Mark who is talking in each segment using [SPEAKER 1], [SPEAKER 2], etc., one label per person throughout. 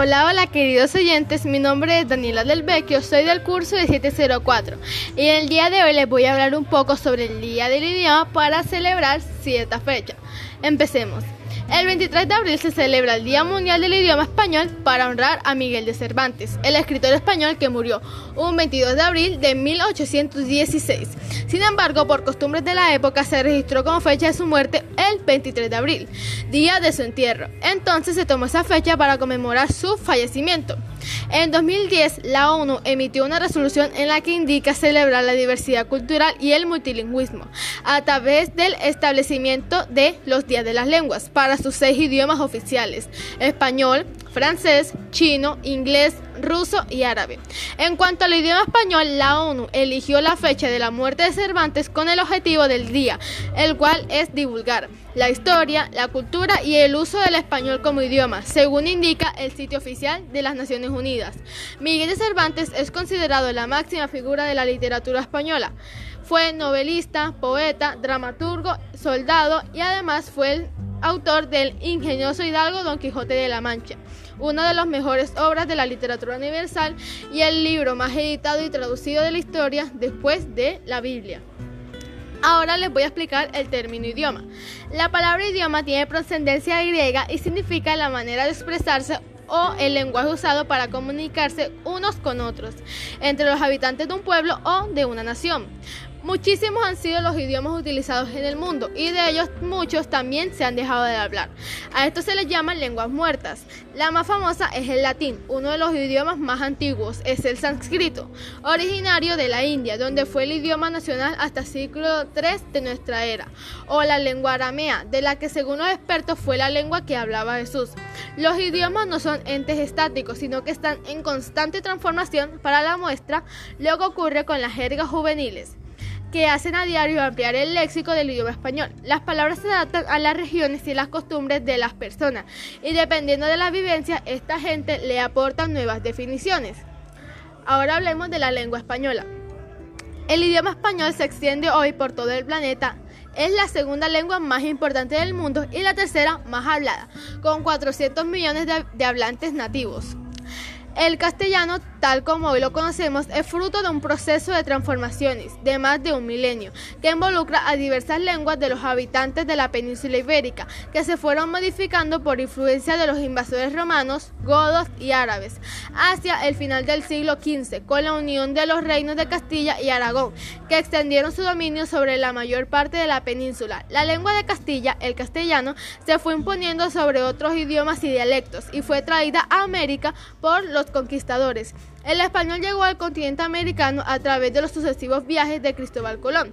[SPEAKER 1] Hola, hola queridos oyentes, mi nombre es Daniela Del Vecchio, soy del curso de 704 y el día de hoy les voy a hablar un poco sobre el Día del Idioma para celebrar cierta fecha. Empecemos. El 23 de abril se celebra el Día Mundial del Idioma Español para honrar a Miguel de Cervantes, el escritor español que murió un 22 de abril de 1816. Sin embargo, por costumbres de la época se registró como fecha de su muerte el 23 de abril, día de su entierro. Entonces se tomó esa fecha para conmemorar su fallecimiento. En 2010, la ONU emitió una resolución en la que indica celebrar la diversidad cultural y el multilingüismo a través del establecimiento de los días de las lenguas para sus seis idiomas oficiales, español, francés, chino, inglés, ruso y árabe. En cuanto al idioma español, la ONU eligió la fecha de la muerte de Cervantes con el objetivo del día, el cual es divulgar la historia, la cultura y el uso del español como idioma, según indica el sitio oficial de las Naciones Unidas. Miguel de Cervantes es considerado la máxima figura de la literatura española. Fue novelista, poeta, dramaturgo, soldado y además fue el autor del ingenioso hidalgo Don Quijote de la Mancha, una de las mejores obras de la literatura universal y el libro más editado y traducido de la historia después de la Biblia. Ahora les voy a explicar el término idioma. La palabra idioma tiene procedencia griega y significa la manera de expresarse o el lenguaje usado para comunicarse unos con otros, entre los habitantes de un pueblo o de una nación. Muchísimos han sido los idiomas utilizados en el mundo y de ellos muchos también se han dejado de hablar. A esto se les llaman lenguas muertas. La más famosa es el latín, uno de los idiomas más antiguos es el sánscrito, originario de la India, donde fue el idioma nacional hasta siglo III de nuestra era, o la lengua aramea, de la que según los expertos fue la lengua que hablaba Jesús. Los idiomas no son entes estáticos, sino que están en constante transformación para la muestra, lo que ocurre con las jergas juveniles que hacen a diario ampliar el léxico del idioma español. Las palabras se adaptan a las regiones y las costumbres de las personas y dependiendo de la vivencia, esta gente le aporta nuevas definiciones. Ahora hablemos de la lengua española. El idioma español se extiende hoy por todo el planeta. Es la segunda lengua más importante del mundo y la tercera más hablada, con 400 millones de, de hablantes nativos. El castellano, tal como hoy lo conocemos, es fruto de un proceso de transformaciones de más de un milenio, que involucra a diversas lenguas de los habitantes de la península ibérica, que se fueron modificando por influencia de los invasores romanos, godos y árabes, hacia el final del siglo XV, con la unión de los reinos de Castilla y Aragón, que extendieron su dominio sobre la mayor parte de la península. La lengua de Castilla, el castellano, se fue imponiendo sobre otros idiomas y dialectos y fue traída a América por los conquistadores. El español llegó al continente americano a través de los sucesivos viajes de Cristóbal Colón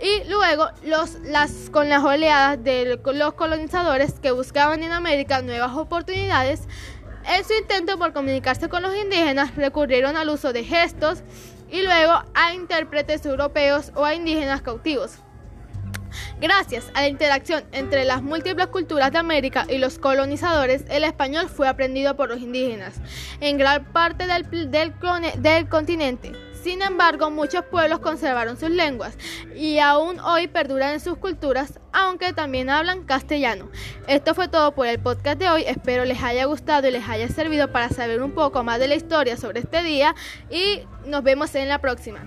[SPEAKER 1] y luego los, las, con las oleadas de los colonizadores que buscaban en América nuevas oportunidades. En su intento por comunicarse con los indígenas recurrieron al uso de gestos y luego a intérpretes europeos o a indígenas cautivos. Gracias a la interacción entre las múltiples culturas de América y los colonizadores, el español fue aprendido por los indígenas en gran parte del, del, continente. Sin embargo, muchos pueblos conservaron sus lenguas y aún hoy perduran en sus culturas, aunque también hablan castellano. Esto fue todo por el podcast de hoy. Espero les haya gustado y les haya servido para saber un poco más de la historia sobre este día y nos vemos en la próxima.